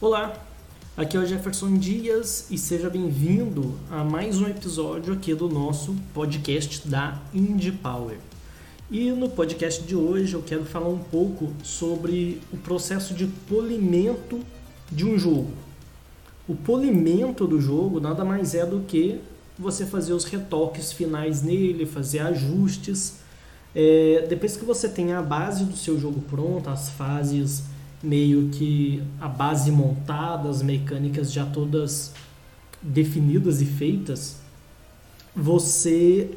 Olá, aqui é o Jefferson Dias e seja bem-vindo a mais um episódio aqui do nosso podcast da Indie Power. E no podcast de hoje eu quero falar um pouco sobre o processo de polimento de um jogo. O polimento do jogo nada mais é do que você fazer os retoques finais nele, fazer ajustes. É, depois que você tem a base do seu jogo pronta, as fases meio que a base montada, as mecânicas já todas definidas e feitas, você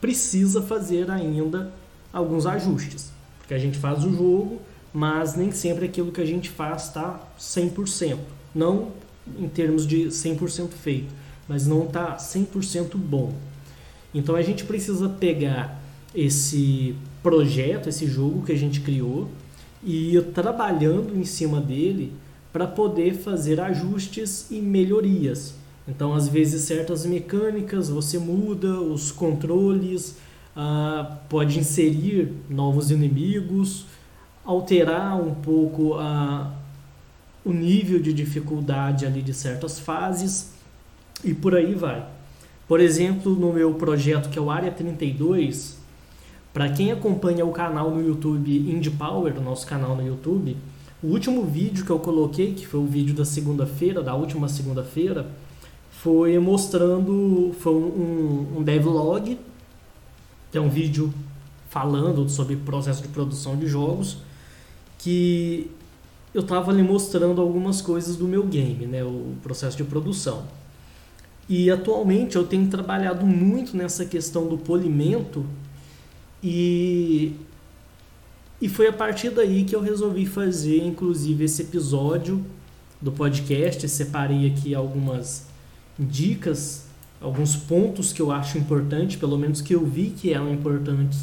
precisa fazer ainda alguns ajustes. Porque a gente faz o jogo, mas nem sempre aquilo que a gente faz está 100%. Não em termos de 100% feito, mas não está 100% bom. Então a gente precisa pegar esse projeto, esse jogo que a gente criou, e ir trabalhando em cima dele para poder fazer ajustes e melhorias. Então, às vezes, certas mecânicas você muda, os controles, ah, pode inserir novos inimigos, alterar um pouco a, o nível de dificuldade ali de certas fases e por aí vai. Por exemplo, no meu projeto que é o Área 32, para quem acompanha o canal no YouTube Indie Power, o nosso canal no YouTube, o último vídeo que eu coloquei, que foi o vídeo da segunda-feira, da última segunda-feira, foi mostrando, foi um, um devlog, que é um vídeo falando sobre processo de produção de jogos, que eu estava ali mostrando algumas coisas do meu game, né, o processo de produção. E atualmente eu tenho trabalhado muito nessa questão do polimento e, e foi a partir daí que eu resolvi fazer, inclusive, esse episódio do podcast. separei aqui algumas dicas, alguns pontos que eu acho importantes, pelo menos que eu vi que eram importantes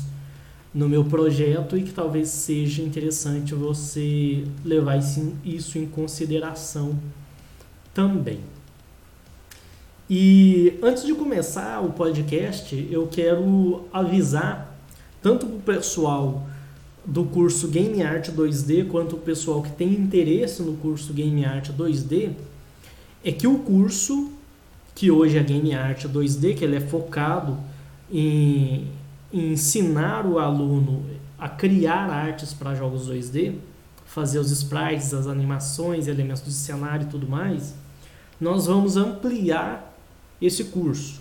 no meu projeto e que talvez seja interessante você levar isso em consideração também. E antes de começar o podcast, eu quero avisar tanto para o pessoal do curso Game Art 2D quanto o pessoal que tem interesse no curso Game Art 2D é que o curso que hoje é Game Art 2D, que ele é focado em, em ensinar o aluno a criar artes para jogos 2D, fazer os sprites, as animações, elementos de cenário e tudo mais, nós vamos ampliar esse curso.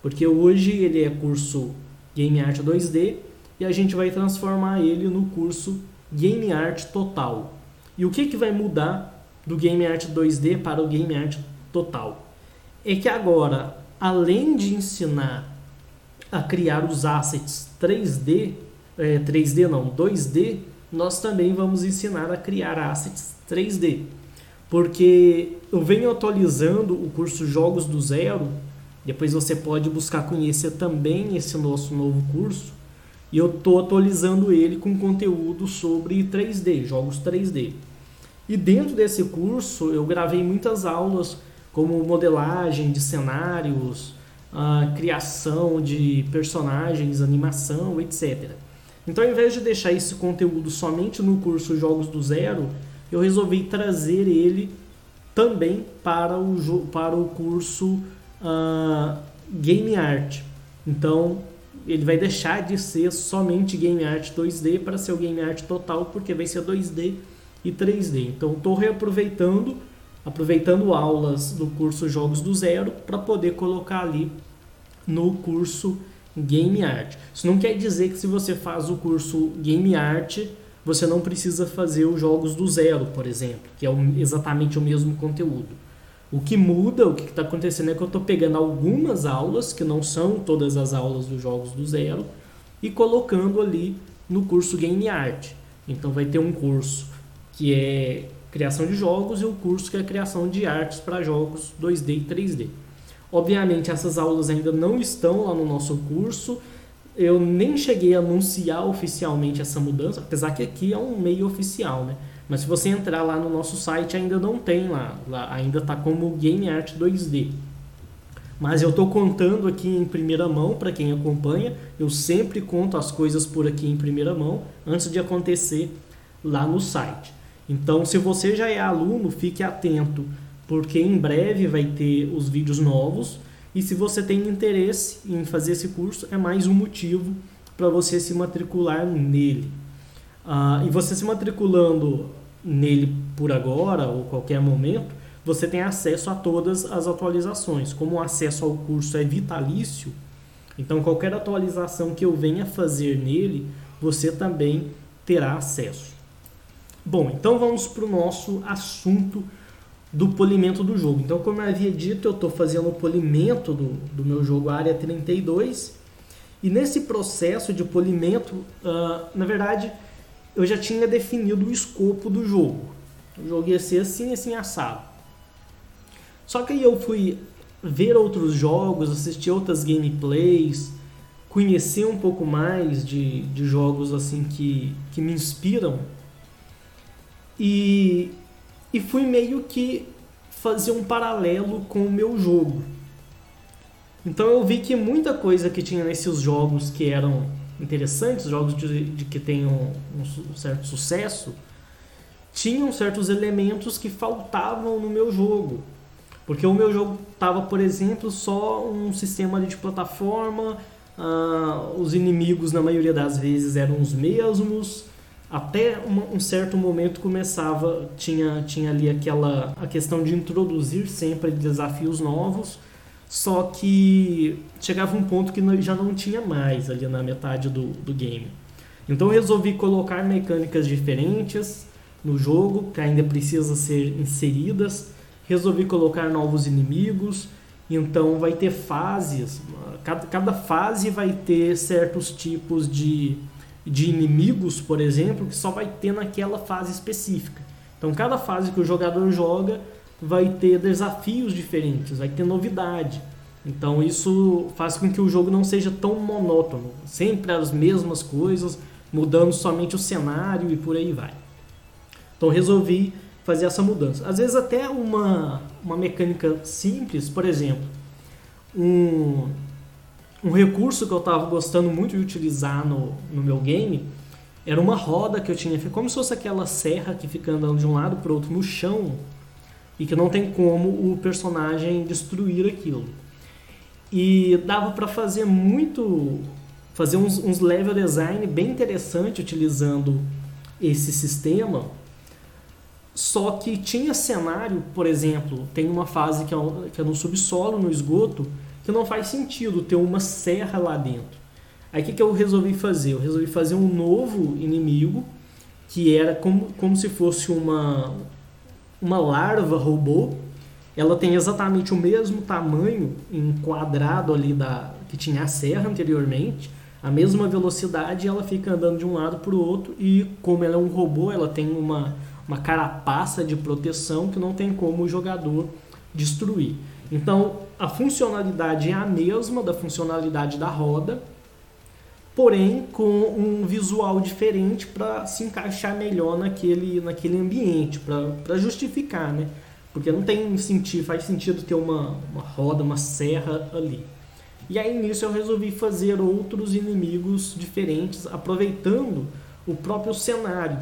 Porque hoje ele é curso Game Art 2D e a gente vai transformar ele no curso Game Art Total. E o que, que vai mudar do Game Art 2D para o Game Art Total? É que agora, além de ensinar a criar os assets 3D, é, 3D não, 2D, nós também vamos ensinar a criar assets 3D. Porque eu venho atualizando o curso Jogos do Zero, depois você pode buscar conhecer também esse nosso novo curso, e eu estou atualizando ele com conteúdo sobre 3D, jogos 3D. E dentro desse curso eu gravei muitas aulas como modelagem de cenários, a criação de personagens, animação, etc. Então, ao invés de deixar esse conteúdo somente no curso Jogos do Zero, eu resolvi trazer ele também para o, para o curso uh, Game Art. Então, ele vai deixar de ser somente game art 2D para ser o game art total, porque vai ser 2D e 3D. Então estou reaproveitando, aproveitando aulas do curso Jogos do Zero para poder colocar ali no curso Game Art. Isso não quer dizer que se você faz o curso Game Art, você não precisa fazer os jogos do zero, por exemplo, que é exatamente o mesmo conteúdo. O que muda, o que está acontecendo é que eu estou pegando algumas aulas, que não são todas as aulas dos jogos do zero, e colocando ali no curso Game Art. Então vai ter um curso que é criação de jogos e um curso que é criação de artes para jogos 2D e 3D. Obviamente essas aulas ainda não estão lá no nosso curso. Eu nem cheguei a anunciar oficialmente essa mudança, apesar que aqui é um meio oficial, né? Mas se você entrar lá no nosso site, ainda não tem lá. lá ainda está como Game Art 2D. Mas eu estou contando aqui em primeira mão para quem acompanha. Eu sempre conto as coisas por aqui em primeira mão antes de acontecer lá no site. Então, se você já é aluno, fique atento, porque em breve vai ter os vídeos novos. E se você tem interesse em fazer esse curso, é mais um motivo para você se matricular nele. Ah, e você se matriculando nele por agora ou qualquer momento, você tem acesso a todas as atualizações. Como o acesso ao curso é vitalício, então qualquer atualização que eu venha fazer nele, você também terá acesso. Bom, então vamos para o nosso assunto do polimento do jogo. Então, como eu havia dito, eu estou fazendo o polimento do, do meu jogo Área 32. E nesse processo de polimento, uh, na verdade, eu já tinha definido o escopo do jogo. O jogo ia ser assim, assim, assado. Só que aí eu fui ver outros jogos, assistir outras gameplays, conhecer um pouco mais de, de jogos assim que, que me inspiram e, e fui meio que fazer um paralelo com o meu jogo. Então eu vi que muita coisa que tinha nesses jogos que eram interessantes, jogos de, de que tenham um, um certo sucesso, tinham certos elementos que faltavam no meu jogo. Porque o meu jogo tava, por exemplo, só um sistema de plataforma, uh, os inimigos na maioria das vezes eram os mesmos, até um certo momento começava, tinha, tinha ali aquela a questão de introduzir sempre desafios novos, só que chegava um ponto que já não tinha mais ali na metade do, do game. Então eu resolvi colocar mecânicas diferentes no jogo, que ainda precisa ser inseridas. Resolvi colocar novos inimigos, então vai ter fases, cada, cada fase vai ter certos tipos de de inimigos, por exemplo, que só vai ter naquela fase específica. Então, cada fase que o jogador joga vai ter desafios diferentes, vai ter novidade. Então, isso faz com que o jogo não seja tão monótono, sempre as mesmas coisas, mudando somente o cenário e por aí vai. Então, resolvi fazer essa mudança. Às vezes, até uma, uma mecânica simples, por exemplo, um, um recurso que eu estava gostando muito de utilizar no, no meu game era uma roda que eu tinha, como se fosse aquela serra que fica andando de um lado para o outro no chão e que não tem como o personagem destruir aquilo. E dava para fazer muito, fazer uns, uns level design bem interessante utilizando esse sistema. Só que tinha cenário, por exemplo, tem uma fase que é, que é no subsolo, no esgoto, que não faz sentido ter uma serra lá dentro. Aí o que, que eu resolvi fazer? Eu resolvi fazer um novo inimigo que era como, como se fosse uma, uma larva robô. Ela tem exatamente o mesmo tamanho em quadrado ali da que tinha a serra anteriormente, a mesma velocidade, ela fica andando de um lado para o outro e como ela é um robô, ela tem uma, uma carapaça de proteção que não tem como o jogador destruir. Então, a funcionalidade é a mesma da funcionalidade da roda, porém com um visual diferente para se encaixar melhor naquele, naquele ambiente, para justificar, né? Porque não tem sentido, faz sentido ter uma, uma roda, uma serra ali. E aí nisso eu resolvi fazer outros inimigos diferentes, aproveitando o próprio cenário.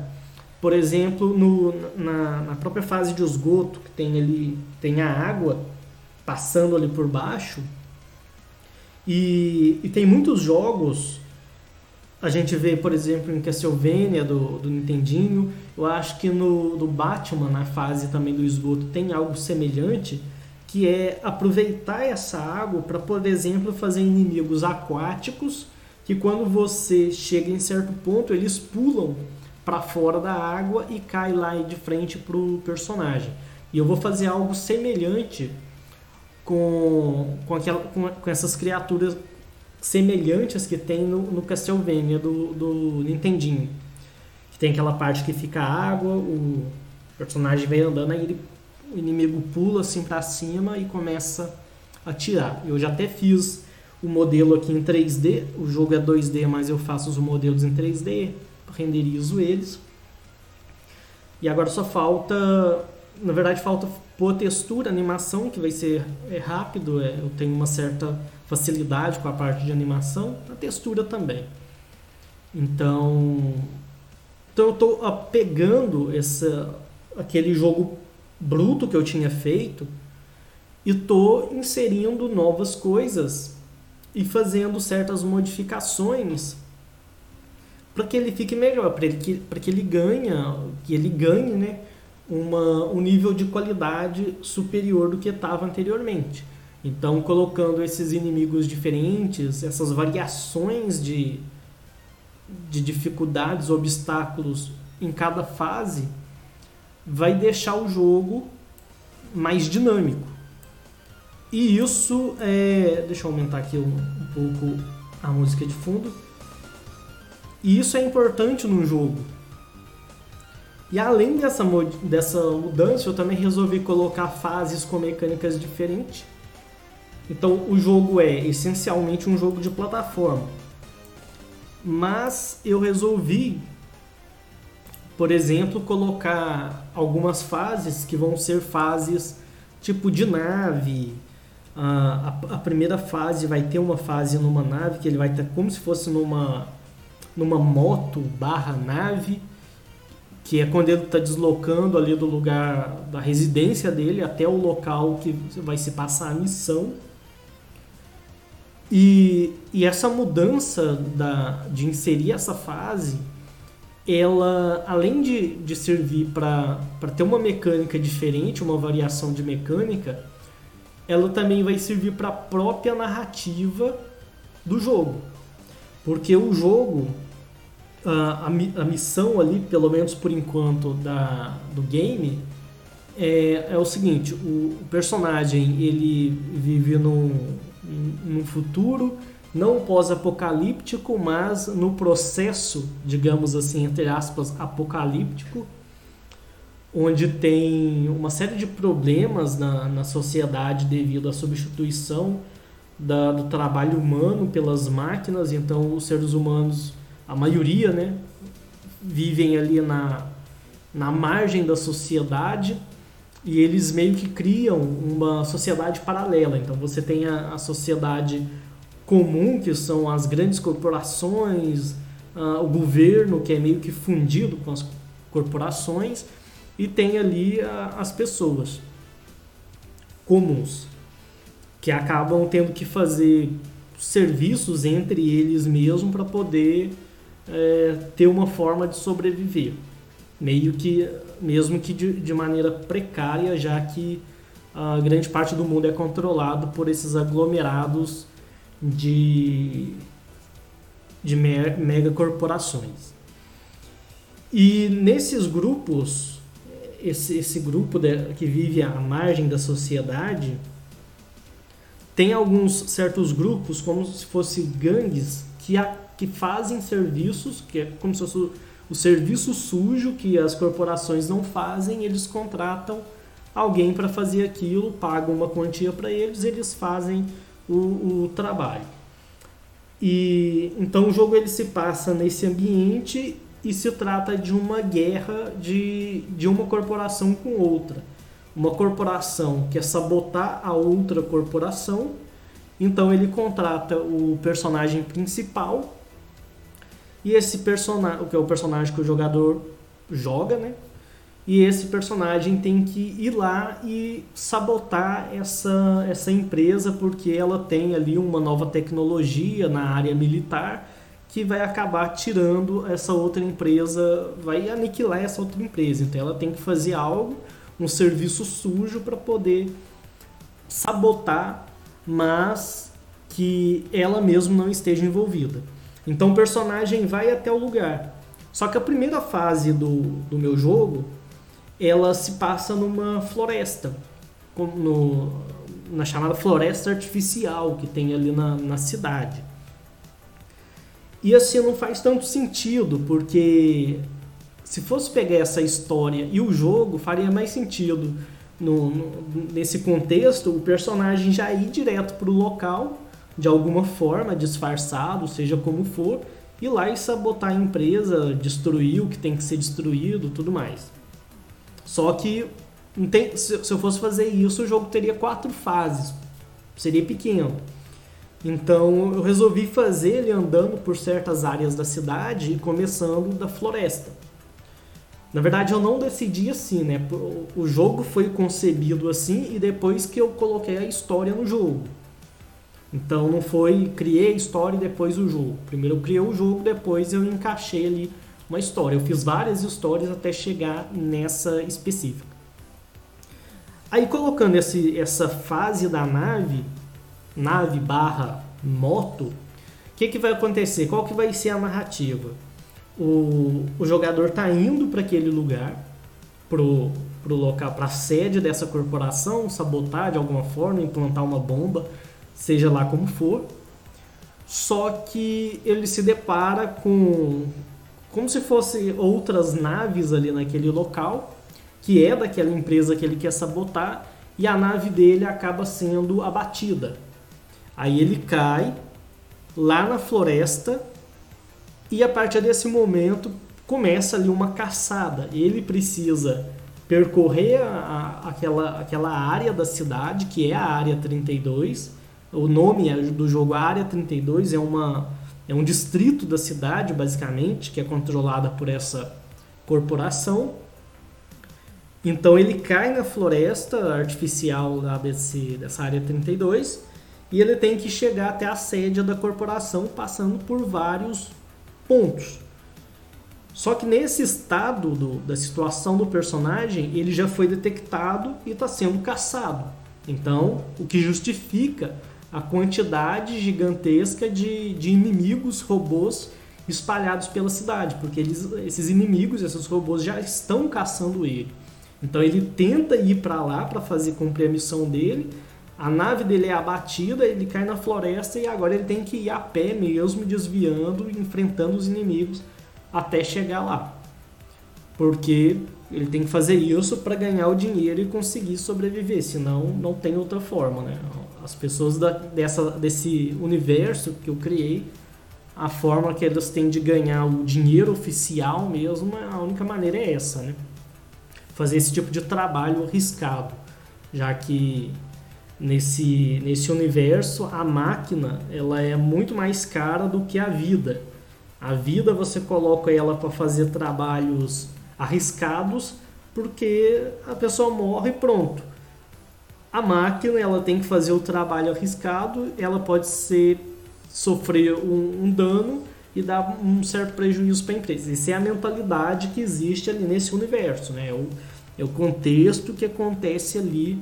Por exemplo, no, na, na própria fase de esgoto, que tem ali tem a água, passando ali por baixo. E, e tem muitos jogos, a gente vê, por exemplo, em Castlevania do, do Nintendinho, eu acho que no do Batman, na fase também do esgoto, tem algo semelhante, que é aproveitar essa água para, por exemplo, fazer inimigos aquáticos, que quando você chega em certo ponto, eles pulam para fora da água e cai lá de frente para o personagem. E eu vou fazer algo semelhante com, com, aquela, com, com essas criaturas semelhantes que tem no, no Castlevania do, do Nintendinho. Que tem aquela parte que fica água, o personagem vem andando, aí ele, o inimigo pula assim para cima e começa a atirar. Eu já até fiz o modelo aqui em 3D, o jogo é 2D, mas eu faço os modelos em 3D, renderizo eles. E agora só falta, na verdade falta por textura, animação, que vai ser é rápido, é, eu tenho uma certa facilidade com a parte de animação, a textura também. Então, Então eu estou pegando essa, aquele jogo bruto que eu tinha feito e estou inserindo novas coisas e fazendo certas modificações para que ele fique melhor, para que, que ele ganhe, que ele ganhe né, uma, um nível de qualidade superior do que estava anteriormente. Então, colocando esses inimigos diferentes, essas variações de, de dificuldades, obstáculos em cada fase, vai deixar o jogo mais dinâmico. E isso é. Deixa eu aumentar aqui um, um pouco a música de fundo. E isso é importante no jogo. E além dessa, dessa mudança, eu também resolvi colocar fases com mecânicas diferentes. Então o jogo é essencialmente um jogo de plataforma. Mas eu resolvi, por exemplo, colocar algumas fases que vão ser fases tipo de nave. A, a, a primeira fase vai ter uma fase numa nave que ele vai estar como se fosse numa numa moto barra nave, que é quando ele está deslocando ali do lugar da residência dele até o local que vai se passar a missão. E, e essa mudança da, de inserir essa fase, ela, além de, de servir para ter uma mecânica diferente, uma variação de mecânica, ela também vai servir para a própria narrativa do jogo. Porque o jogo, a, a, missão ali, pelo menos por enquanto, da, do game, é, é o seguinte, o, personagem ele vive num, num futuro não pós-apocalíptico, mas no processo, digamos assim, entre aspas, apocalíptico, onde tem uma série de problemas na, na sociedade devido à substituição da, do trabalho humano pelas máquinas, então os seres humanos a maioria, né, vivem ali na, na margem da sociedade e eles meio que criam uma sociedade paralela. Então você tem a, a sociedade comum, que são as grandes corporações, uh, o governo, que é meio que fundido com as corporações, e tem ali uh, as pessoas comuns, que acabam tendo que fazer serviços entre eles mesmo para poder é, ter uma forma de sobreviver, meio que mesmo que de, de maneira precária, já que a grande parte do mundo é controlado por esses aglomerados de, de mega corporações. E nesses grupos, esse, esse grupo de, que vive à margem da sociedade, tem alguns certos grupos, como se fossem gangues, que a, que fazem serviços, que é como se fosse o serviço sujo que as corporações não fazem, eles contratam alguém para fazer aquilo, pagam uma quantia para eles, eles fazem o, o, trabalho. E então o jogo ele se passa nesse ambiente e se trata de uma guerra de, de uma corporação com outra. Uma corporação quer sabotar a outra corporação, então ele contrata o personagem principal e esse personagem, que é o personagem que o jogador joga, né? E esse personagem tem que ir lá e sabotar essa, essa empresa porque ela tem ali uma nova tecnologia na área militar que vai acabar tirando essa outra empresa, vai aniquilar essa outra empresa. Então ela tem que fazer algo, um serviço sujo para poder sabotar, mas que ela mesma não esteja envolvida. Então o personagem vai até o lugar. Só que a primeira fase do, do meu jogo, ela se passa numa floresta, no, na chamada floresta artificial que tem ali na, na cidade. E assim não faz tanto sentido, porque se fosse pegar essa história e o jogo, faria mais sentido no, no, nesse contexto o personagem já ir direto para o local de alguma forma, disfarçado, seja como for, ir lá e sabotar a empresa, destruir o que tem que ser destruído, tudo mais. Só que tem, se eu fosse fazer isso, o jogo teria quatro fases, seria pequeno. Então eu resolvi fazer ele andando por certas áreas da cidade e começando da floresta. Na verdade, eu não decidi assim, né? O jogo foi concebido assim e depois que eu coloquei a história no jogo. Então não foi criei a história e depois o jogo. Primeiro eu criei o jogo, depois eu encaixei ali uma história. Eu fiz várias histórias até chegar nessa específica. Aí colocando esse, essa fase da nave, nave barra moto, o que, que vai acontecer? Qual que vai ser a narrativa? O, o jogador está indo para aquele lugar, pro, pro local, para a sede dessa corporação, sabotar de alguma forma, implantar uma bomba, seja lá como for. Só que ele se depara com como se fosse outras naves ali naquele local, que é daquela empresa que ele quer sabotar, e a nave dele acaba sendo abatida. Aí ele cai lá na floresta e a partir desse momento começa ali uma caçada. Ele precisa percorrer a, a, aquela, aquela área da cidade, que é a Área 32. O nome é do jogo Área 32 é, uma, é um distrito da cidade, basicamente, que é controlada por essa corporação. Então ele cai na floresta artificial lá desse, dessa área 32 e ele tem que chegar até a sede da corporação passando por vários pontos. Só que nesse estado do, da situação do personagem, ele já foi detectado e está sendo caçado. Então, o que justifica a quantidade gigantesca de, de inimigos robôs espalhados pela cidade, porque eles, esses inimigos, esses robôs já estão caçando ele. Então ele tenta ir para lá para fazer cumprir a missão dele. A nave dele é abatida, ele cai na floresta e agora ele tem que ir a pé mesmo, desviando, enfrentando os inimigos até chegar lá. Porque ele tem que fazer isso para ganhar o dinheiro e conseguir sobreviver, senão não tem outra forma, né? As pessoas da, dessa, desse universo que eu criei, a forma que elas têm de ganhar o dinheiro oficial mesmo, a única maneira é essa, né? fazer esse tipo de trabalho arriscado, já que nesse, nesse universo a máquina ela é muito mais cara do que a vida. A vida você coloca ela para fazer trabalhos arriscados porque a pessoa morre e pronto. A máquina ela tem que fazer o trabalho arriscado, ela pode ser sofrer um, um dano e dar um certo prejuízo para a empresa. Essa é a mentalidade que existe ali nesse universo, né? É o, é o contexto que acontece ali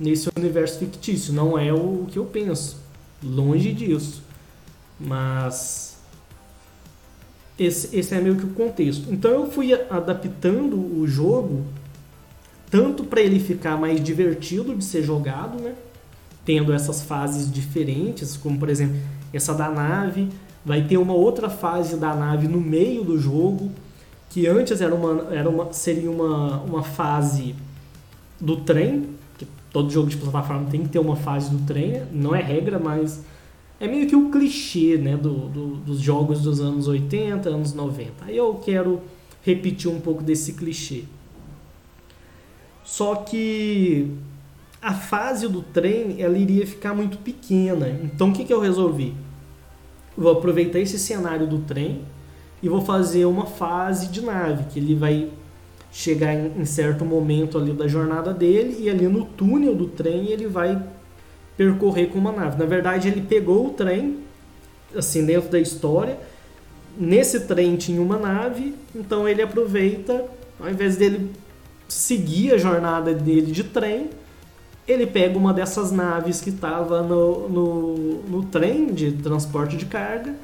nesse universo fictício, não é o que eu penso. Longe disso. Mas esse, esse é meio que o contexto. Então eu fui adaptando o jogo tanto para ele ficar mais divertido de ser jogado, né? Tendo essas fases diferentes, como por exemplo essa da nave, vai ter uma outra fase da nave no meio do jogo, que antes era uma, era uma, seria uma, uma fase do trem, que todo jogo de plataforma tem que ter uma fase do trem, não é regra, mas é meio que o um clichê né, do, do, dos jogos dos anos 80, anos 90. Aí eu quero repetir um pouco desse clichê. Só que a fase do trem ela iria ficar muito pequena. Então o que, que eu resolvi? vou aproveitar esse cenário do trem e vou fazer uma fase de nave, que ele vai chegar em, em, certo momento ali da jornada dele e ali no túnel do trem ele vai percorrer com uma nave. Na verdade, ele pegou o trem, assim, dentro da história. Nesse trem tinha uma nave, então ele aproveita, ao invés dele seguir a jornada dele de trem, ele pega uma dessas naves que estava no, no, no, trem de transporte de carga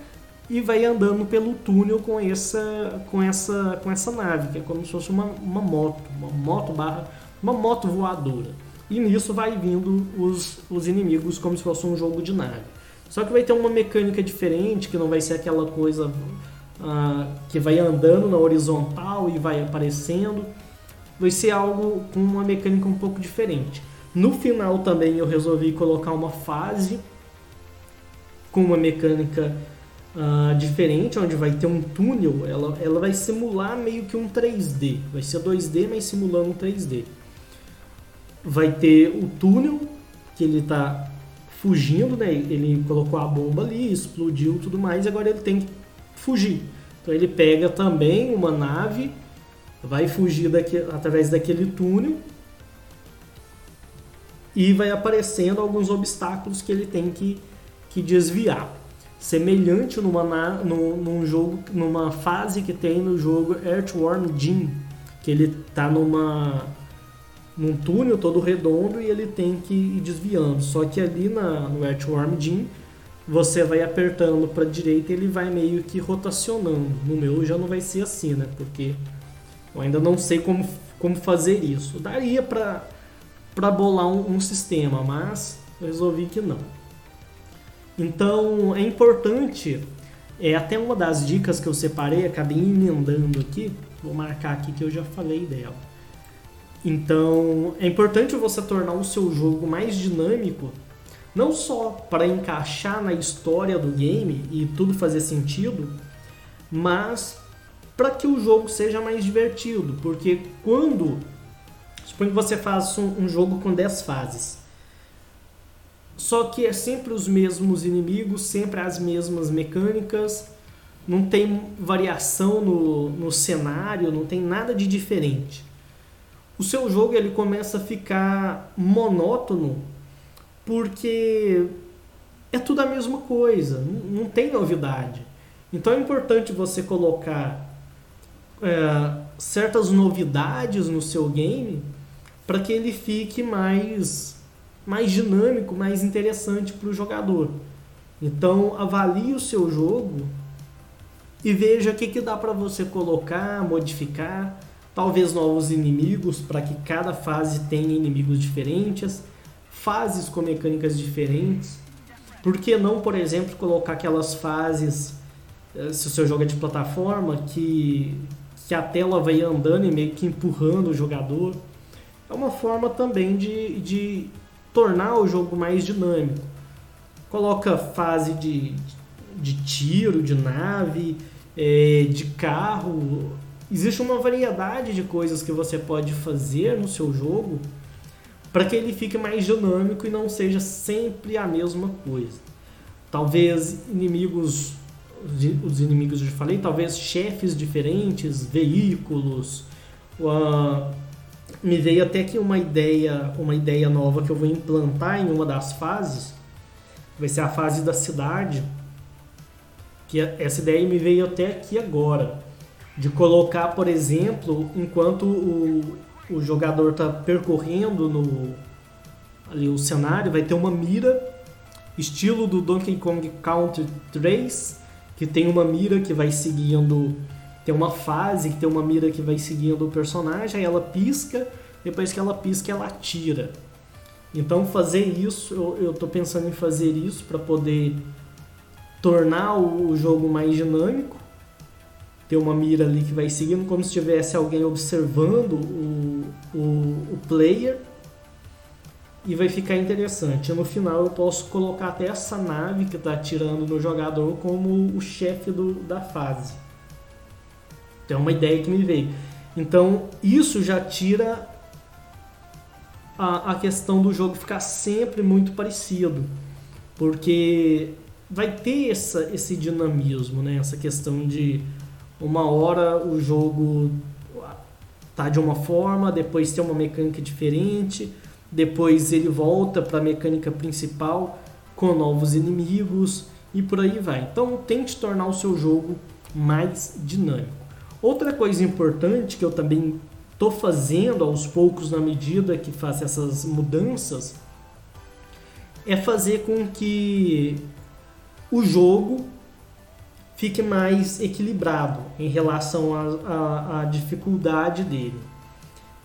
e vai andando pelo túnel com essa, com essa, com essa nave, que é como se fosse uma, uma moto, uma moto barra, uma moto voadora. E nisso vai vindo os, os inimigos como se fosse um jogo de nave. Só que vai ter uma mecânica diferente, que não vai ser aquela coisa uh, que vai andando na horizontal e vai aparecendo. Vai ser algo com uma mecânica um pouco diferente. No final também eu resolvi colocar uma fase com uma mecânica uh, diferente, onde vai ter um túnel, ela, ela vai simular meio que um 3D. Vai ser 2D, mas simulando um 3D. Vai ter o túnel, que ele está fugindo, né? Ele colocou a bomba ali, explodiu tudo mais, agora ele tem que fugir. Então ele pega também uma nave vai fugir daqui, através daquele túnel e vai aparecendo alguns obstáculos que ele tem que, que desviar. Semelhante numa, num, num jogo, numa fase que tem no jogo Earthworm Jim, que ele tá numa num túnel todo redondo e ele tem que ir desviando. Só que ali na, no Earthworm Jim você vai apertando para direita e ele vai meio que rotacionando. No meu já não vai ser assim, né? Porque eu ainda não sei como, como fazer isso. Daria para para bolar um, um sistema, mas eu resolvi que não. Então é importante, é até uma das dicas que eu separei, acabei emendando aqui, vou marcar aqui que eu já falei dela. Então é importante você tornar o seu jogo mais dinâmico, não só para encaixar na história do game e tudo fazer sentido, mas para que o jogo seja mais divertido, porque quando Suponho que você faça um, um jogo com 10 fases. Só que é sempre os mesmos inimigos, sempre as mesmas mecânicas, não tem variação no, no cenário, não tem nada de diferente. O seu jogo ele começa a ficar monótono porque é tudo a mesma coisa, não tem novidade. Então é importante você colocar é, certas novidades no seu game para que ele fique mais, mais dinâmico, mais interessante para o jogador. Então avalie o seu jogo e veja o que, que dá para você colocar, modificar, talvez novos inimigos para que cada fase tenha inimigos diferentes, fases com mecânicas diferentes. Por que não, por exemplo, colocar aquelas fases, eh, se o seu jogo é de plataforma, que, que a tela vai andando e meio que empurrando o jogador? é uma forma também de, de tornar o jogo mais dinâmico. Coloca fase de, de tiro, de nave, é, de carro. Existe uma variedade de coisas que você pode fazer no seu jogo para que ele fique mais dinâmico e não seja sempre a mesma coisa. Talvez inimigos, os inimigos que eu falei, talvez chefes diferentes, veículos, uh, me veio até que uma ideia, uma ideia nova que eu vou implantar em uma das fases. Vai ser a fase da cidade. Que é, essa ideia me veio até aqui agora. De colocar, por exemplo, enquanto o, o jogador está percorrendo no, ali o cenário, vai ter uma mira, estilo do Donkey Kong Country 3, que tem uma mira que vai seguindo tem uma fase que tem uma mira que vai seguindo o personagem, aí ela pisca, depois que ela pisca, ela atira. Então fazer isso, eu, tô pensando em fazer isso para poder tornar o, o jogo mais dinâmico. Ter uma mira ali que vai seguindo como se tivesse alguém observando o, o, o player e vai ficar interessante. No final eu posso colocar até essa nave que está atirando no jogador como o chefe do, da fase. Então é uma ideia que me veio. Então isso já tira a, a questão do jogo ficar sempre muito parecido, porque vai ter essa, esse dinamismo, né? Essa questão de uma hora o jogo tá de uma forma, depois tem uma mecânica diferente, depois ele volta para a mecânica principal com novos inimigos e por aí vai. Então tente tornar o seu jogo mais dinâmico. Outra coisa importante que eu também estou fazendo aos poucos na medida que faço essas mudanças é fazer com que o jogo fique mais equilibrado em relação à dificuldade dele.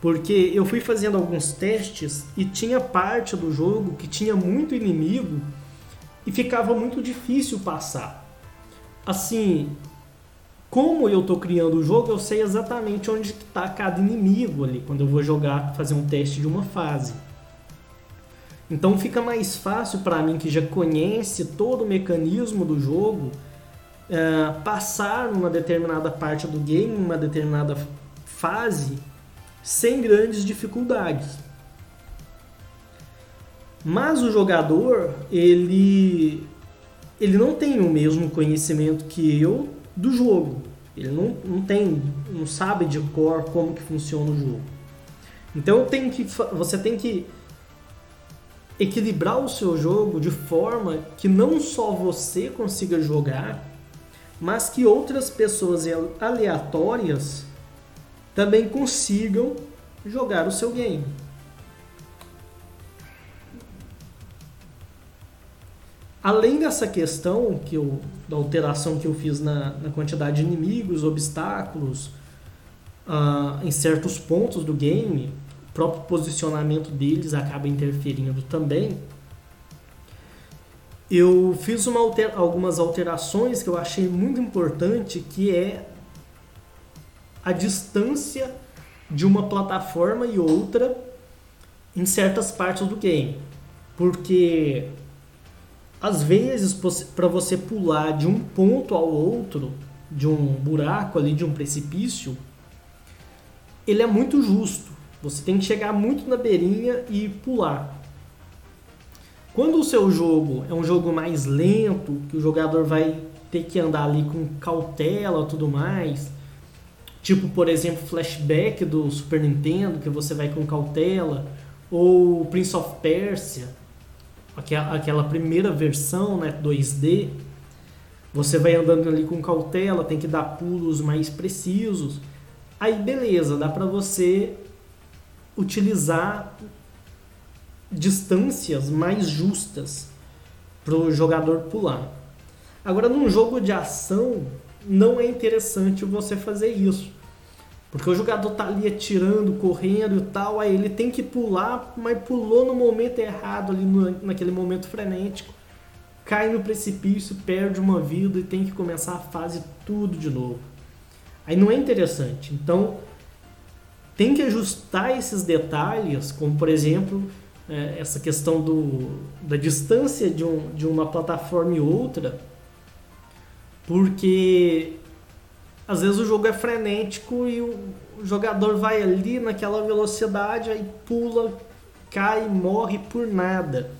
Porque eu fui fazendo alguns testes e tinha parte do jogo que tinha muito inimigo e ficava muito difícil passar. Assim, como eu estou criando o jogo, eu sei exatamente onde está cada inimigo ali, quando eu vou jogar, fazer um teste de uma fase. Então fica mais fácil para mim, que já conhece todo o mecanismo do jogo, é, passar numa determinada parte do game, uma determinada fase, sem grandes dificuldades. Mas o jogador, ele, ele não tem o mesmo conhecimento que eu do jogo. Ele não, não tem, não sabe de cor como que funciona o jogo. Então tem que, você tem que equilibrar o seu jogo de forma que não só você consiga jogar, mas que outras pessoas aleatórias também consigam jogar o seu game. Além dessa questão que eu, da alteração que eu fiz na, na quantidade de inimigos, obstáculos, uh, em certos pontos do game, o próprio posicionamento deles acaba interferindo também. Eu fiz alter, algumas alterações que eu achei muito importante, que é a distância de uma plataforma e outra em certas partes do game. Porque às vezes, para você pular de um ponto ao outro, de um buraco ali, de um precipício, ele é muito justo. Você tem que chegar muito na beirinha e pular. Quando o seu jogo é um jogo mais lento, que o jogador vai ter que andar ali com cautela tudo mais, tipo, por exemplo, Flashback do Super Nintendo, que você vai com cautela, ou Prince of Persia, aquela, primeira versão, né, 2D, você vai andando ali com cautela, tem que dar pulos mais precisos. Aí beleza, dá para você utilizar distâncias mais justas para o jogador pular. Agora, num jogo de ação, não é interessante você fazer isso. Porque o jogador tá ali atirando, correndo e tal, aí ele tem que pular, mas pulou no momento errado, ali no, naquele momento frenético, cai no precipício, perde uma vida e tem que começar a fase tudo de novo. Aí não é interessante. Então tem que ajustar esses detalhes, como por exemplo é, essa questão do, da distância de, um, de uma plataforma e outra, porque às vezes o jogo é frenético e o jogador vai ali naquela velocidade, aí pula, cai, morre por nada.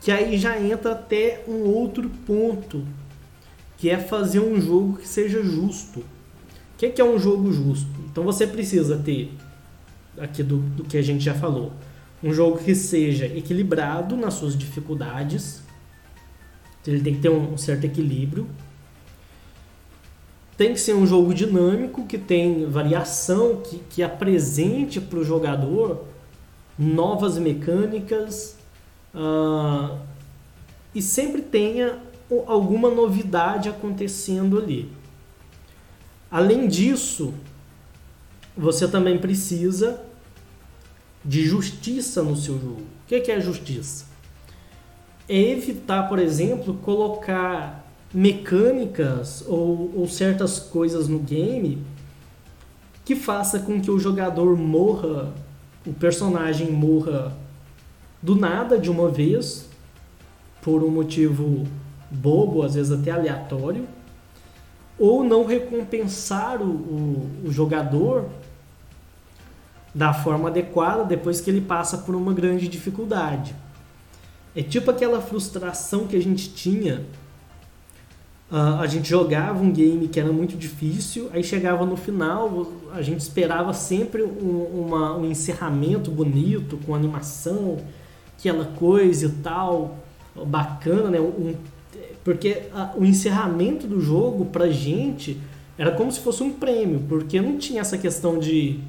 Que aí já entra até um outro ponto, que é fazer um jogo que seja justo. O que é um jogo justo? Então você precisa ter, aqui do, do que a gente já falou, um jogo que seja equilibrado nas suas dificuldades. Ele tem que ter um certo equilíbrio tem que ser um jogo dinâmico, que tem variação, que, que apresente para o jogador novas mecânicas uh, e sempre tenha alguma novidade acontecendo ali. Além disso, você também precisa de justiça no seu jogo. O que é justiça? É evitar, por exemplo, colocar mecânicas ou, ou certas coisas no game que faça com que o jogador morra, o personagem morra do nada de uma vez, por um motivo bobo, às vezes até aleatório, ou não recompensar o, o, o jogador da forma adequada depois que ele passa por uma grande dificuldade. É tipo aquela frustração que a gente tinha Uh, a gente jogava um game que era muito difícil, aí chegava no final, a gente esperava sempre um, uma, um encerramento bonito, com animação, aquela coisa e tal, bacana, né? Um, porque a, o encerramento do jogo pra gente era como se fosse um prêmio, porque não tinha essa questão de.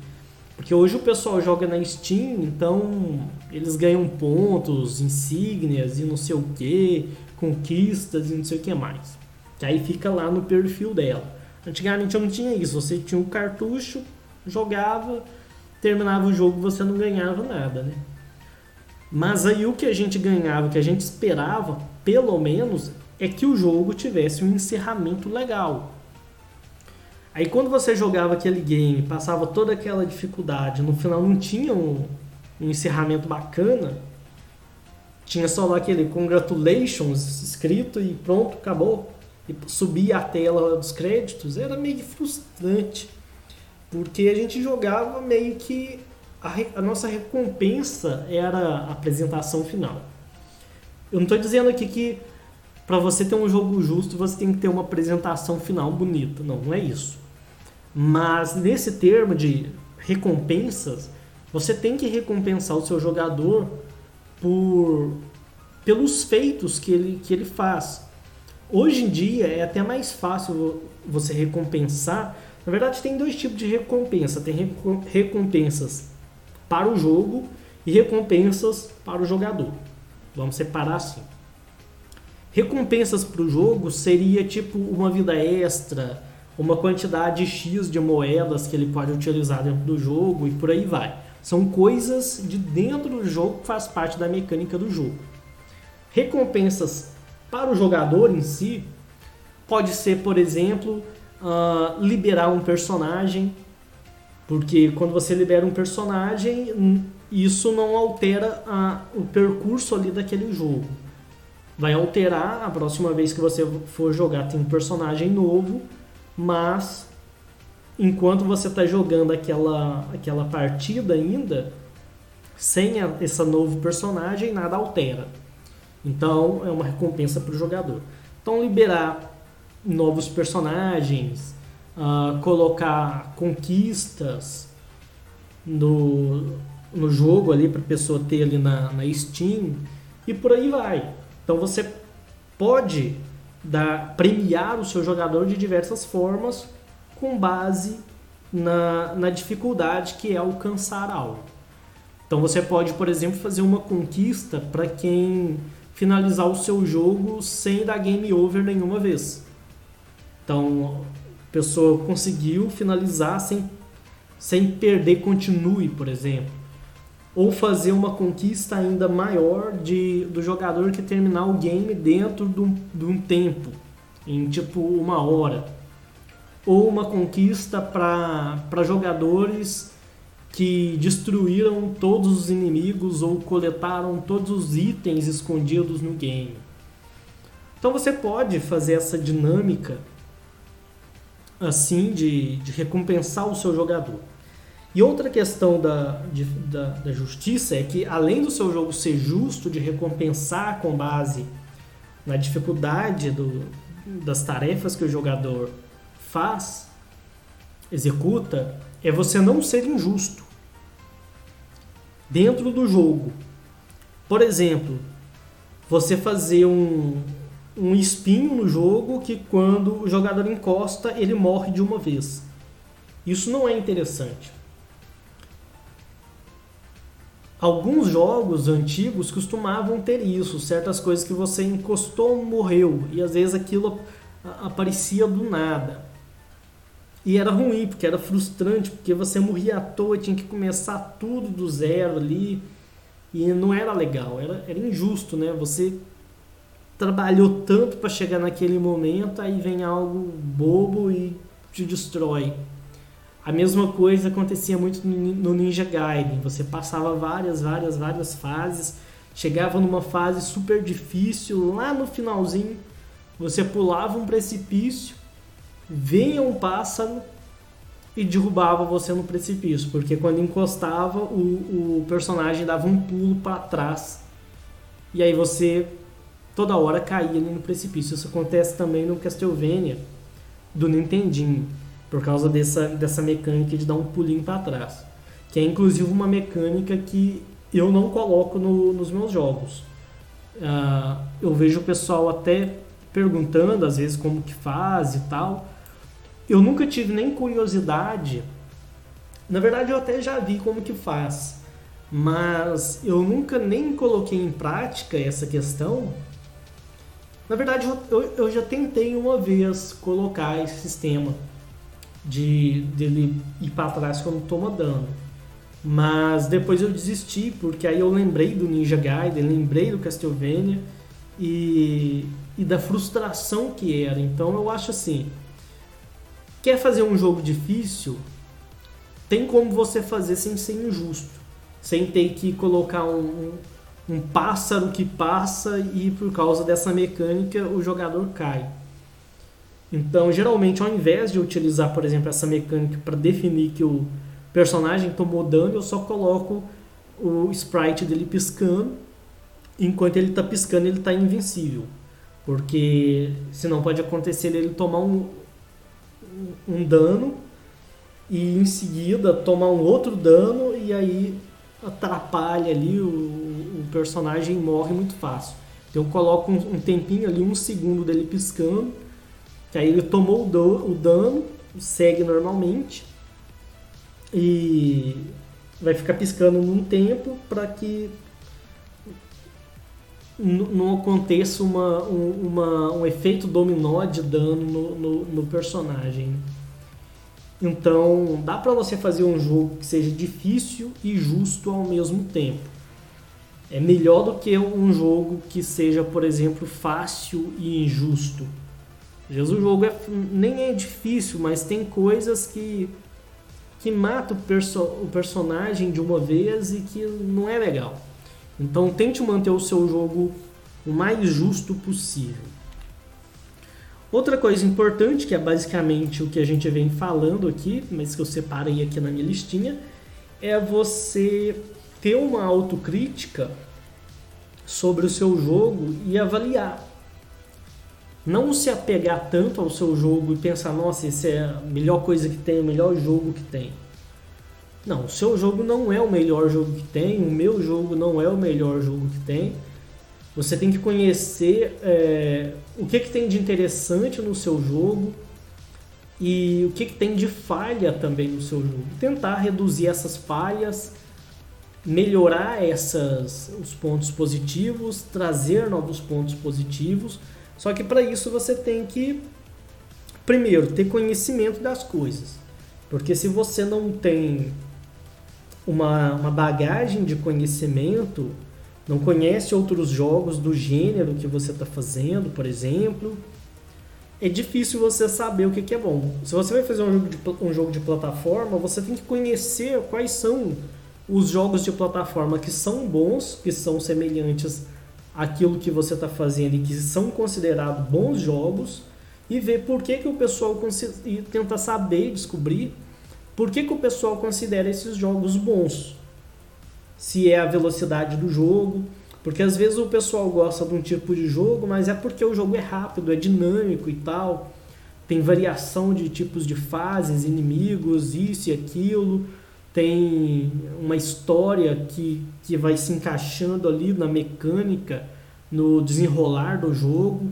Porque hoje o pessoal joga na Steam, então eles ganham pontos, insígnias e não sei o que, conquistas e não sei o que mais. Que aí fica lá no perfil dela. Antigamente eu não tinha isso. Você tinha um cartucho, jogava, terminava o jogo você não ganhava nada, né? Mas aí o que a gente ganhava, o que a gente esperava, pelo menos, é que o jogo tivesse um encerramento legal. Aí quando você jogava aquele game, passava toda aquela dificuldade, no final não tinha um, um encerramento bacana, tinha só lá aquele congratulations escrito e pronto, acabou e subir a tela dos créditos era meio frustrante, porque a gente jogava meio que a, a nossa recompensa era a apresentação final. Eu não estou dizendo aqui que para você ter um jogo justo você tem que ter uma apresentação final bonita, não, não é isso. Mas nesse termo de recompensas, você tem que recompensar o seu jogador por pelos feitos que ele, que ele faz. Hoje em dia é até mais fácil você recompensar. Na verdade, tem dois tipos de recompensa: tem recompensas para o jogo e recompensas para o jogador. Vamos separar assim. Recompensas para o jogo seria tipo uma vida extra, uma quantidade X de moedas que ele pode utilizar dentro do jogo e por aí vai. São coisas de dentro do jogo que faz parte da mecânica do jogo. Recompensas para o jogador em si pode ser, por exemplo, uh, liberar um personagem, porque quando você libera um personagem, isso não altera a, o percurso ali daquele jogo. Vai alterar a próxima vez que você for jogar tem um personagem novo, mas enquanto você está jogando aquela, aquela partida ainda, sem a, esse novo personagem, nada altera. Então é uma recompensa para o jogador. Então liberar novos personagens, uh, colocar conquistas no, no jogo ali para a pessoa ter ali na, na Steam e por aí vai. Então você pode dar, premiar o seu jogador de diversas formas com base na, na dificuldade que é alcançar algo. Então você pode, por exemplo, fazer uma conquista para quem finalizar o seu jogo sem dar game over nenhuma vez. Então a pessoa conseguiu finalizar sem, sem perder continue, por exemplo ou fazer uma conquista ainda maior de, do jogador que terminar o game dentro de um, tempo, em tipo uma hora. Ou uma conquista para jogadores que destruíram todos os inimigos ou coletaram todos os itens escondidos no game. Então você pode fazer essa dinâmica assim de, de recompensar o seu jogador. E outra questão da, de, da, da, justiça é que, além do seu jogo ser justo, de recompensar com base na dificuldade do, das tarefas que o jogador faz, executa, é você não ser injusto dentro do jogo. Por exemplo, você fazer um, um espinho no jogo que quando o jogador encosta, ele morre de uma vez. Isso não é interessante. Alguns jogos antigos costumavam ter isso, certas coisas que você encostou morreu e às vezes aquilo aparecia do nada. E era ruim, porque era frustrante, porque você morria à toa, tinha que começar tudo do zero ali e não era legal, era, era injusto, né? Você trabalhou tanto para chegar naquele momento, aí vem algo bobo e te destrói. A mesma coisa acontecia muito no Ninja Gaiden. Você passava várias, várias, várias fases, chegava numa fase super difícil, lá no finalzinho, você pulava um precipício, vinha um pássaro e derrubava você no precipício, porque quando encostava, o, o personagem dava um pulo para trás e aí você toda hora caía ali no precipício. Isso acontece também no Castlevania do Nintendinho por causa dessa, dessa mecânica de dar um pulinho para trás. Que é inclusive uma mecânica que eu não coloco no, nos meus jogos. Uh, eu vejo o pessoal até perguntando às vezes como que faz e tal. Eu nunca tive nem curiosidade. Na verdade eu até já vi como que faz. Mas eu nunca nem coloquei em prática essa questão. Na verdade eu, eu já tentei uma vez colocar esse sistema de dele ir para trás quando toma dano. Mas depois eu desisti, porque aí eu lembrei do Ninja Gaiden, lembrei do Castlevania e, e da frustração que era. Então eu acho assim, quer fazer um jogo difícil, tem como você fazer sem ser injusto, sem ter que colocar um, um, um pássaro que passa e por causa dessa mecânica o jogador cai. Então, geralmente, ao invés de utilizar, por exemplo, essa mecânica para definir que o personagem tomou dano, eu só coloco o sprite dele piscando. Enquanto ele está piscando, ele está invencível. Porque senão pode acontecer ele tomar um, um dano e em seguida tomar um outro dano e aí atrapalha ali, o, o personagem morre muito fácil. Então eu coloco um, um, tempinho ali, um segundo dele piscando, que aí ele tomou o, do, o dano, segue normalmente e vai ficar piscando num tempo para que não aconteça uma, uma, um efeito dominó de dano no, no, no personagem. Então, dá para você fazer um jogo que seja difícil e justo ao mesmo tempo. É melhor do que um jogo que seja, por exemplo, fácil e injusto. Às vezes o jogo é, nem é difícil, mas tem coisas que, que matam o, perso o personagem de uma vez e que não é legal. Então tente manter o seu jogo o mais justo possível. Outra coisa importante, que é basicamente o que a gente vem falando aqui, mas que eu separei aqui na minha listinha, é você ter uma autocrítica sobre o seu jogo e avaliar. Não se apegar tanto ao seu jogo e pensar, nossa, esse é a melhor coisa que tem, o melhor jogo que tem. Não, o seu jogo não é o melhor jogo que tem, o meu jogo não é o melhor jogo que tem. Você tem que conhecer é, o que, que tem de interessante no seu jogo e o que, que tem de falha também no seu jogo. Tentar reduzir essas falhas, melhorar essas, os pontos positivos, trazer novos pontos positivos. Só que para isso você tem que, primeiro, ter conhecimento das coisas. Porque se você não tem uma, uma bagagem de conhecimento, não conhece outros jogos do gênero que você está fazendo, por exemplo, é difícil você saber o que, que é bom. Se você vai fazer um jogo, de, um jogo de plataforma, você tem que conhecer quais são os jogos de plataforma que são bons, que são semelhantes àquilo que você está fazendo e que são considerados bons jogos, e ver por que, que o pessoal e tenta saber, descobrir por que, que o pessoal considera esses jogos bons se é a velocidade do jogo, porque às vezes o pessoal gosta de um tipo de jogo, mas é porque o jogo é rápido, é dinâmico e tal. Tem variação de tipos de fases, inimigos, isso e aquilo. Tem uma história que, que vai se encaixando ali na mecânica, no desenrolar do jogo.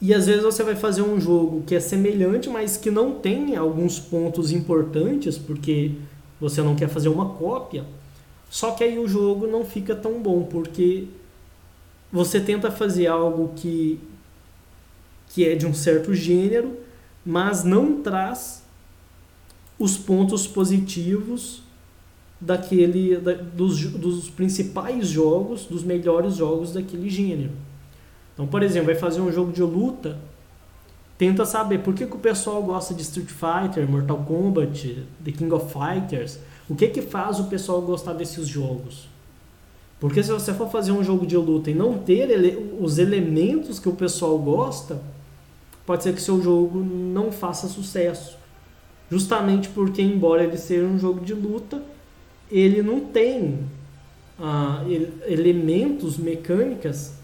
E às vezes você vai fazer um jogo que é semelhante, mas que não tem alguns pontos importantes, porque você não quer fazer uma cópia. Só que aí o jogo não fica tão bom, porque você tenta fazer algo que, que é de um certo gênero, mas não traz os pontos positivos daquele da, dos, dos principais jogos, dos melhores jogos daquele gênero. Então, por exemplo, vai fazer um jogo de luta, tenta saber por que, que o pessoal gosta de Street Fighter, Mortal Kombat, The King of Fighters. O que que faz o pessoal gostar desses jogos? Porque se você for fazer um jogo de luta e não ter ele, os elementos que o pessoal gosta, pode ser que seu jogo não faça sucesso. Justamente porque, embora ele seja um jogo de luta, ele não tem ah, elementos mecânicas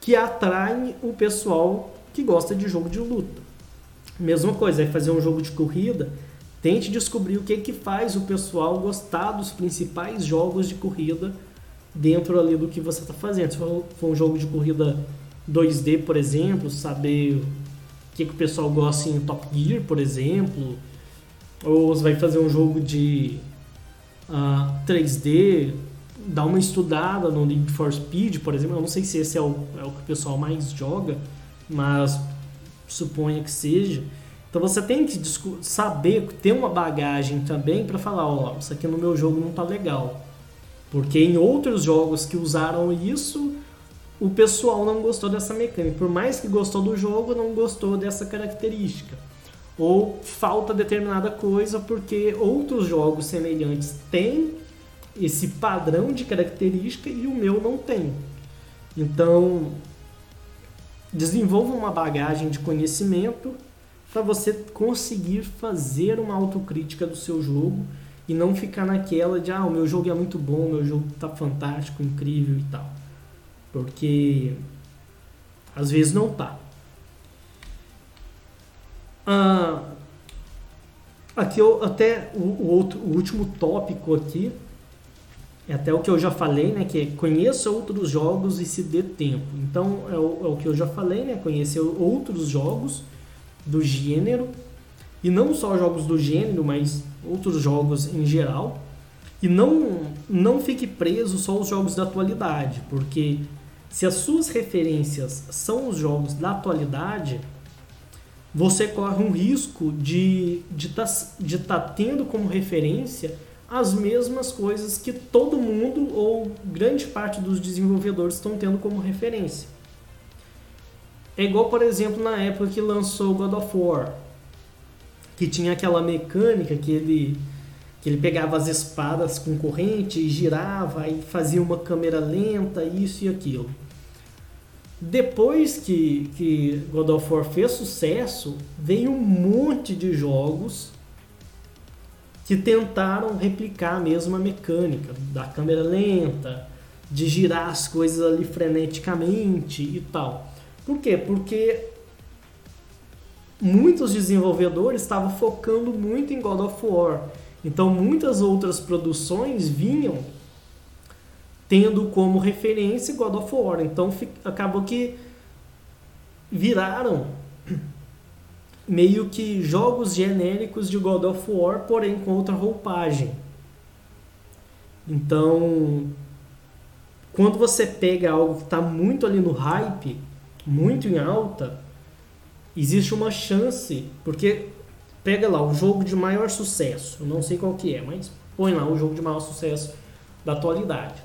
que atraem o pessoal que gosta de jogo de luta. Mesma coisa, é fazer um jogo de corrida, tente descobrir o que que faz o pessoal gostar dos principais jogos de corrida dentro ali do que você está fazendo. Se for um jogo de corrida 2D, por exemplo, saber o que, que o pessoal gosta em Top Gear, por exemplo, ou você vai fazer um jogo de uh, ah, 3D, dar uma estudada no Need for Speed, por exemplo. Eu não sei se esse é o, é o que o pessoal mais joga, mas suponha que seja. Então você tem que saber, ter uma bagagem também para falar, ó, isso aqui no meu jogo não tá legal. Porque em outros jogos que usaram isso, o pessoal não gostou dessa mecânica. Por mais que gostou do jogo, não gostou dessa característica. Ou falta determinada coisa porque outros jogos semelhantes têm esse padrão de característica e o meu não tem. Então, desenvolva uma bagagem de conhecimento para você conseguir fazer uma autocrítica do seu jogo e não ficar naquela de ah, o meu jogo é muito bom, o meu jogo está fantástico, incrível e tal. Porque às vezes não tá. Ah, aqui eu, até o, o, outro, o último tópico aqui é até o que eu já falei, né? Que é conheça outros jogos e se dê tempo. Então é o, é o que eu já falei, né? Conhecer outros jogos do gênero e não só jogos do gênero, mas outros jogos em geral. E não, não fique preso só aos jogos da atualidade, porque se as suas referências são os jogos da atualidade, você corre um risco de estar de tá, de tá tendo como referência as mesmas coisas que todo mundo ou grande parte dos desenvolvedores estão tendo como referência. É igual, por exemplo, na época que lançou God of War, que tinha aquela mecânica que ele que ele pegava as espadas com corrente e girava e fazia uma câmera lenta, isso e aquilo. Depois que, que God of War fez sucesso, veio um monte de jogos que tentaram replicar a mesma mecânica da câmera lenta, de girar as coisas ali freneticamente e tal. Por quê? Porque muitos desenvolvedores estavam focando muito em God of War então muitas outras produções vinham tendo como referência God of War. Então acabou que viraram meio que jogos genéricos de God of War, porém com outra roupagem. Então, quando você pega algo que está muito ali no hype, muito em alta, existe uma chance, porque pega lá o jogo de maior sucesso, eu não sei qual que é, mas põe lá o jogo de maior sucesso da atualidade.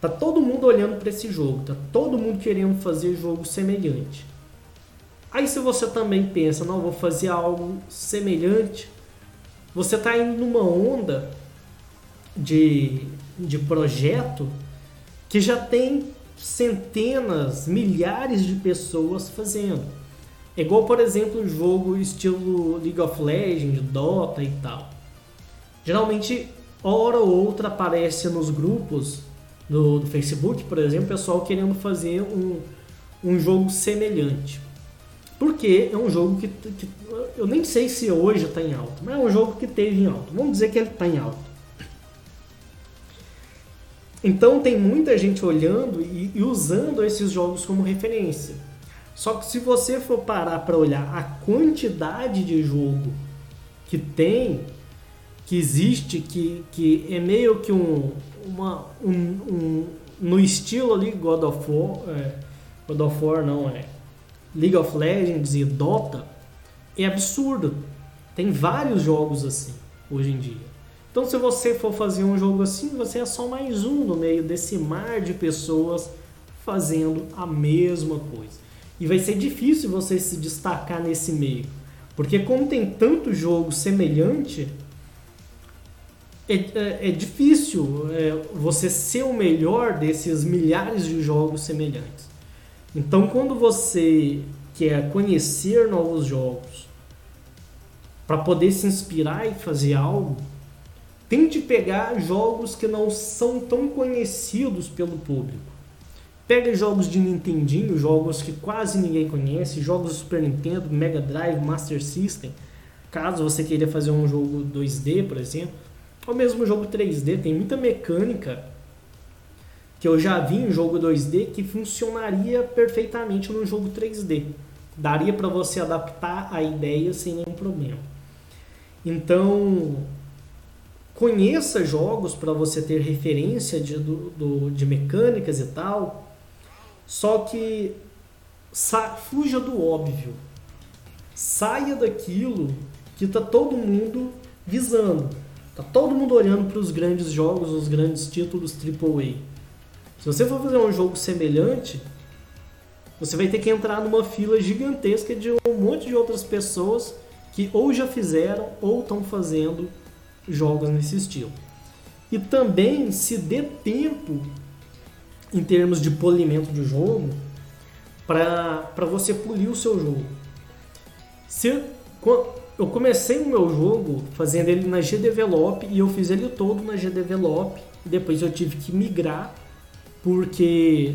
Tá todo mundo olhando para esse jogo, tá todo mundo querendo fazer jogo semelhante. Aí se você também pensa, não, vou fazer algo semelhante, você tá indo numa onda de, de projeto que já tem centenas, milhares de pessoas fazendo. É igual, por exemplo, um jogo estilo League of Legends, Dota e tal. Geralmente, hora ou outra aparece nos grupos do, do Facebook, por exemplo, pessoal querendo fazer um, um jogo semelhante. Porque é um jogo que, que eu nem sei se hoje está em alta, mas é um jogo que teve em alta. Vamos dizer que ele está em alta. Então tem muita gente olhando e, e usando esses jogos como referência. Só que se você for parar para olhar a quantidade de jogo que tem, que existe, que, que é meio que um, uma, um, um no estilo ali God of War, é, God of War não é, League of Legends e Dota, é absurdo. Tem vários jogos assim hoje em dia. Então, se você for fazer um jogo assim, você é só mais um no meio desse mar de pessoas fazendo a mesma coisa. E vai ser difícil você se destacar nesse meio. Porque como tem tanto jogo semelhante, é, é, é difícil é, você ser o melhor desses milhares de jogos semelhantes. Então quando você quer conhecer novos jogos para poder se inspirar e fazer algo, tente pegar jogos que não são tão conhecidos pelo público. Pega jogos de Nintendinho, jogos que quase ninguém conhece, jogos do Super Nintendo, Mega Drive, Master System. Caso você queira fazer um jogo 2D, por exemplo, ou mesmo jogo 3D, tem muita mecânica que eu já vi em jogo 2D que funcionaria perfeitamente no jogo 3D. Daria para você adaptar a ideia sem nenhum problema. Então, conheça jogos para você ter referência de, do, do, de mecânicas e tal, só que fuja do óbvio. Saia daquilo que tá todo mundo visando. Tá todo mundo olhando para os grandes jogos, os grandes títulos AAA. Se você for fazer um jogo semelhante, você vai ter que entrar numa fila gigantesca de um monte de outras pessoas que ou já fizeram ou estão fazendo jogos nesse estilo. E também se dê tempo em termos de polimento de jogo para você polir o seu jogo. Se eu comecei o meu jogo fazendo ele na GDevelop e eu fiz ele todo na GDevelop depois eu tive que migrar porque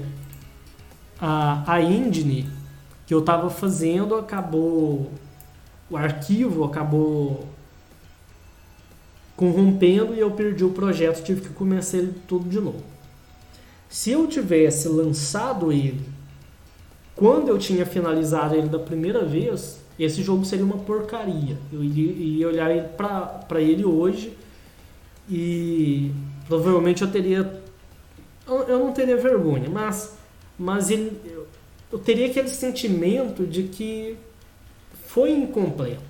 a, a engine que eu estava fazendo acabou o arquivo acabou corrompendo e eu perdi o projeto, tive que começar ele tudo de novo. Se eu tivesse lançado ele quando eu tinha finalizado ele da primeira vez, esse jogo seria uma porcaria. Eu iria, olhar para ele hoje e provavelmente eu teria. Eu não teria vergonha, mas, mas ele, eu teria aquele sentimento de que foi incompleto.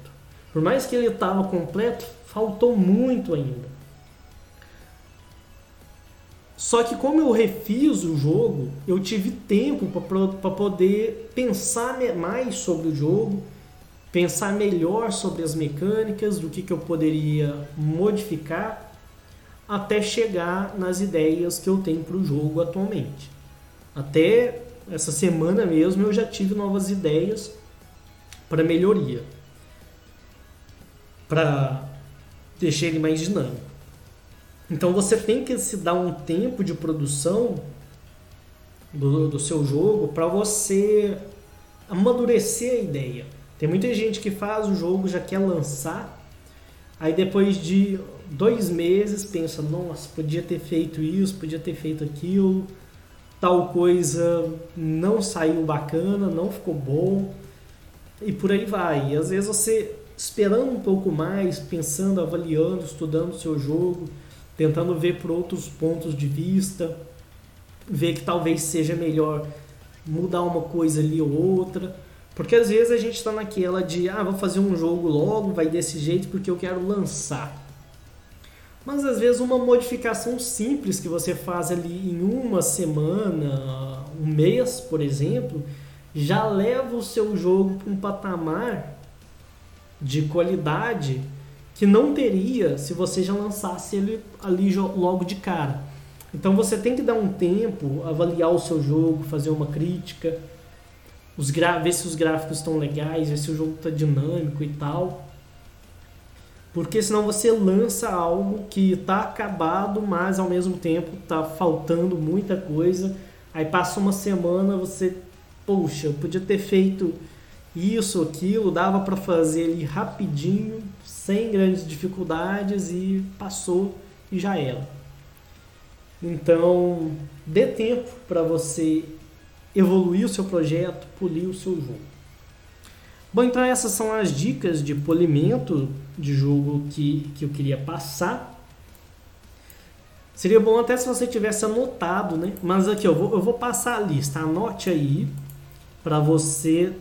Por mais que ele estava completo, faltou muito ainda. Só que como eu refiz o jogo, eu tive tempo para poder pensar mais sobre o jogo, pensar melhor sobre as mecânicas, do que, que eu poderia modificar, até chegar nas ideias que eu tenho para o jogo atualmente. Até essa semana mesmo eu já tive novas ideias para melhoria, para deixar ele mais dinâmico. Então você tem que se dar um tempo de produção do, do seu jogo para você amadurecer a ideia. Tem muita gente que faz o jogo, já quer lançar, aí depois de dois meses pensa, nossa, podia ter feito isso, podia ter feito aquilo, tal coisa não saiu bacana, não ficou bom, e por aí vai. E às vezes você esperando um pouco mais, pensando, avaliando, estudando o seu jogo, tentando ver por outros pontos de vista, ver que talvez seja melhor mudar uma coisa ali ou outra. Porque às vezes a gente está naquela de, ah, vou fazer um jogo logo, vai desse jeito porque eu quero lançar. Mas às vezes uma modificação simples que você faz ali em uma semana, um mês, por exemplo, já leva o seu jogo para um patamar de qualidade que não teria se você já lançasse ele ali logo de cara. Então você tem que dar um tempo, avaliar o seu jogo, fazer uma crítica, os ver se os gráficos estão legais, ver se o jogo está dinâmico e tal. Porque senão você lança algo que está acabado, mas ao mesmo tempo está faltando muita coisa. Aí passa uma semana, você, poxa, podia ter feito isso, aquilo, dava para fazer ali rapidinho, sem grandes dificuldades e passou e já era. Então, dê tempo para você evoluir o seu projeto, polir o seu jogo. Bom, então essas são as dicas de polimento de jogo que, que eu queria passar. Seria bom até se você tivesse anotado, né? Mas aqui eu vou, eu vou passar a lista. Anote aí para você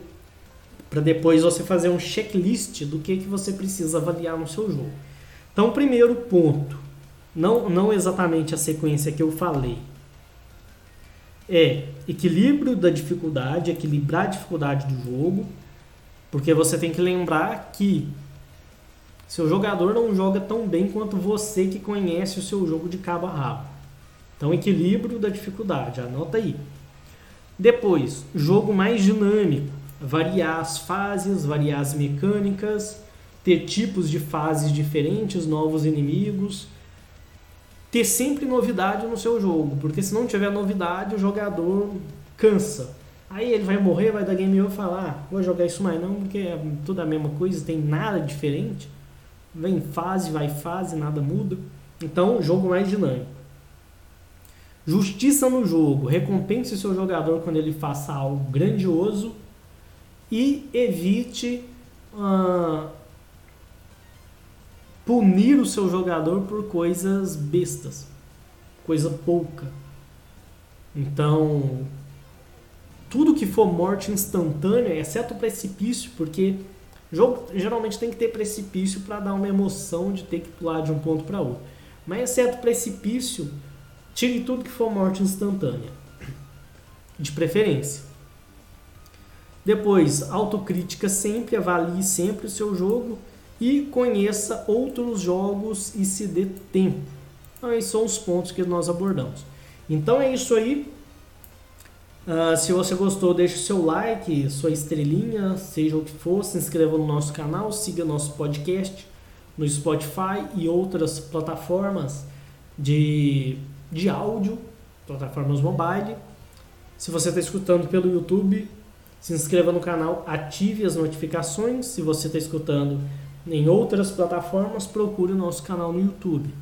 para depois você fazer um checklist do que, que você precisa avaliar no seu jogo. Então, primeiro ponto, não, não exatamente a sequência que eu falei, é equilíbrio da dificuldade, equilibrar a dificuldade do jogo, porque você tem que lembrar que seu jogador não joga tão bem quanto você que conhece o seu jogo de cabo a rabo. Então, equilíbrio da dificuldade, anota aí. Depois, jogo mais dinâmico variar as fases, variar as mecânicas, ter tipos de fases diferentes, novos inimigos, ter sempre novidade no seu jogo, porque se não tiver novidade, o jogador cansa. Aí ele vai morrer, vai dar game over e falar, ah, vou jogar isso mais não, porque é tudo a mesma coisa, tem nada diferente. Vem fase, vai fase, nada muda. Então, jogo mais dinâmico. Justiça no jogo. Recompense o seu jogador quando ele faça algo grandioso e evite uh, punir o seu jogador por coisas bestas, coisa pouca. Então, tudo que for morte instantânea, exceto o precipício, porque jogo geralmente tem que ter precipício para dar uma emoção de ter que pular de um ponto para outro. Mas exceto precipício, tire tudo que for morte instantânea, de preferência. Depois, autocrítica sempre, avalie sempre o seu jogo e conheça outros jogos e se dê tempo. Então, esses são os pontos que nós abordamos. Então é isso aí. Uh, se você gostou, deixe o seu like, sua estrelinha, seja o que for, se inscreva no nosso canal, siga nosso podcast no Spotify e outras plataformas de, de áudio, plataformas mobile. Se você está escutando pelo YouTube, se inscreva no canal, ative as notificações. Se você está escutando em outras plataformas, procure o nosso canal no YouTube.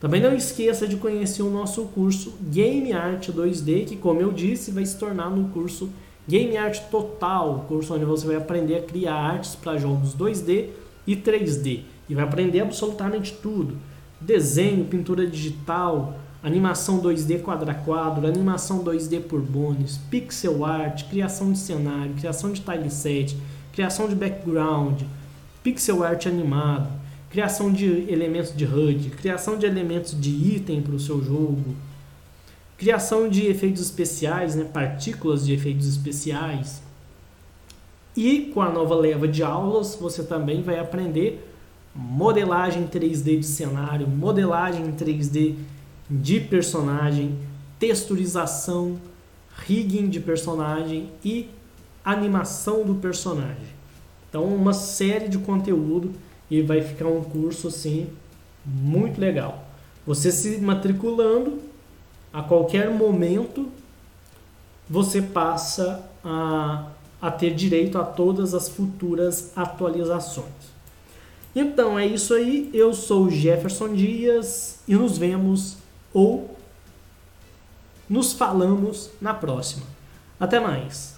Também não esqueça de conhecer o nosso curso Game Art 2D, que, como eu disse, vai se tornar no curso Game Art Total, curso onde você vai aprender a criar artes para jogos 2D e 3D. E vai aprender absolutamente tudo: desenho, pintura digital, animação 2D quadra quadro, animação 2D por bônus, pixel art, criação de cenário, criação de tileset, criação de background, pixel art animado, criação de elementos de HUD, criação de elementos de item para o seu jogo, criação de efeitos especiais, né, partículas de efeitos especiais. E com a nova leva de aulas, você também vai aprender modelagem 3D de cenário, modelagem 3D de personagem, texturização, rigging de personagem e animação do personagem. Então, uma série de conteúdo e vai ficar um curso assim muito legal. Você se matriculando, a qualquer momento você passa a, a ter direito a todas as futuras atualizações. Então é isso aí. Eu sou Jefferson Dias e nos vemos ou nos falamos na próxima. Até mais!